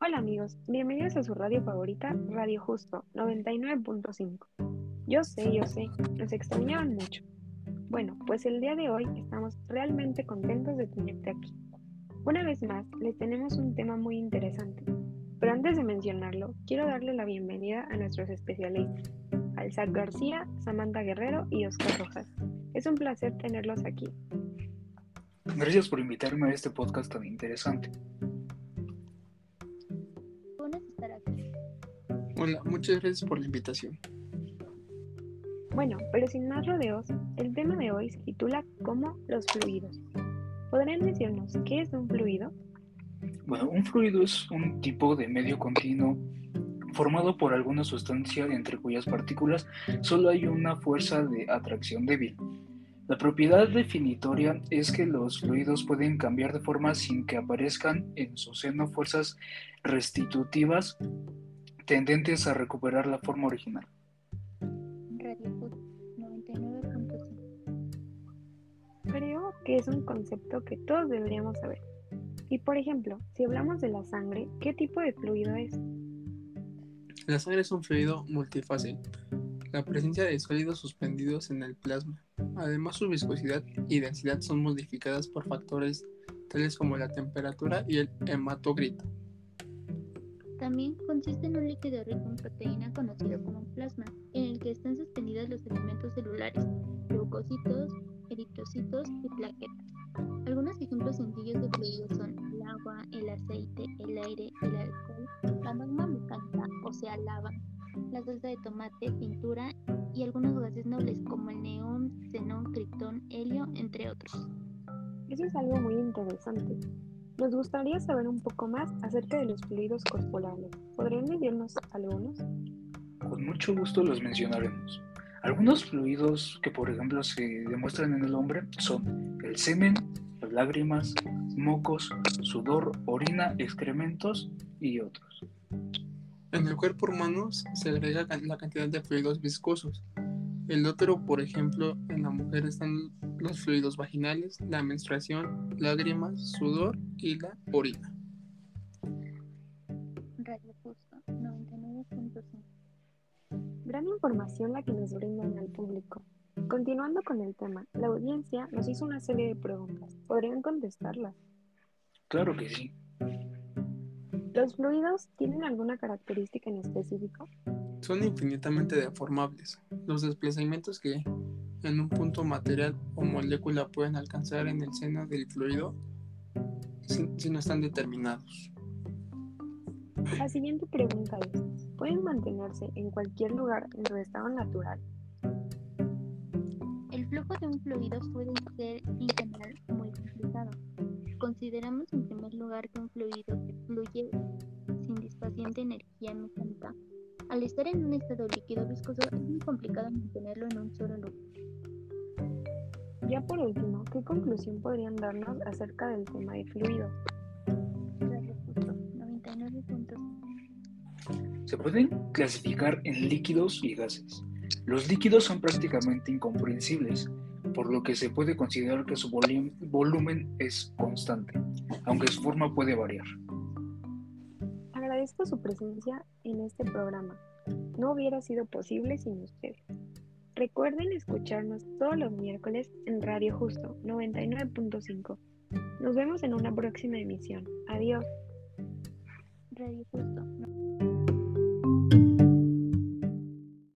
Hola amigos, bienvenidos a su radio favorita, Radio Justo 99.5. Yo sé, yo sé, nos extrañaban mucho. Bueno, pues el día de hoy estamos realmente contentos de tenerte aquí. Una vez más, les tenemos un tema muy interesante, pero antes de mencionarlo, quiero darle la bienvenida a nuestros especialistas, Alzac García, Samantha Guerrero y Oscar Rojas. Es un placer tenerlos aquí. Gracias por invitarme a este podcast tan interesante. Hola, muchas gracias por la invitación. Bueno, pero sin más rodeos, el tema de hoy se titula como los fluidos. ¿Podrían decirnos qué es un fluido? Bueno, un fluido es un tipo de medio continuo formado por alguna sustancia entre cuyas partículas solo hay una fuerza de atracción débil. La propiedad definitoria es que los fluidos pueden cambiar de forma sin que aparezcan en su seno fuerzas restitutivas tendentes a recuperar la forma original. Creo que es un concepto que todos deberíamos saber. Y por ejemplo, si hablamos de la sangre, ¿qué tipo de fluido es? La sangre es un fluido multifácil. La presencia de sólidos suspendidos en el plasma. Además, su viscosidad y densidad son modificadas por factores tales como la temperatura y el hematocrito. También consiste en un líquido rico en proteína conocido como plasma, en el que están suspendidos los elementos celulares, leucocitos, eritrocitos y plaquetas. Algunos ejemplos sencillos de fluidos son el agua, el aceite, el aire, el alcohol, la magma mecánica, o sea, lava, la salsa de tomate, pintura y algunos gases nobles como el neón, xenón, criptón, helio, entre otros. Eso es algo muy interesante. Nos gustaría saber un poco más acerca de los fluidos corporales. ¿Podrían decirnos algunos? Con mucho gusto los mencionaremos. Algunos fluidos que por ejemplo se demuestran en el hombre son el semen, las lágrimas, mocos, sudor, orina, excrementos y otros. En el cuerpo humano se agrega la cantidad de fluidos viscosos. El útero, por ejemplo, en la mujer están los fluidos vaginales, la menstruación, lágrimas, sudor y la orina. Radio Justo 99.5 Gran información la que nos brindan al público. Continuando con el tema, la audiencia nos hizo una serie de preguntas. ¿Podrían contestarlas? Claro que sí. ¿Los fluidos tienen alguna característica en específico? Son infinitamente deformables. Los desplazamientos que en un punto material o molécula pueden alcanzar en el seno del fluido si, no están determinados. La siguiente pregunta es, ¿pueden mantenerse en cualquier lugar en su estado natural? El flujo de un fluido puede ser en general muy complicado. Consideramos en primer lugar que un fluido que fluye sin dispaciente energía mecánica, al estar en un estado líquido viscoso es muy complicado mantenerlo en un solo lugar. Ya por último, ¿qué conclusión podrían darnos acerca del tema de fluidos? Se pueden clasificar en líquidos y gases. Los líquidos son prácticamente incomprensibles, por lo que se puede considerar que su volumen es constante, aunque su forma puede variar. Agradezco su presencia en este programa. No hubiera sido posible sin ustedes. Recuerden escucharnos todos los miércoles en Radio Justo 99.5. Nos vemos en una próxima emisión. Adiós. Radio Justo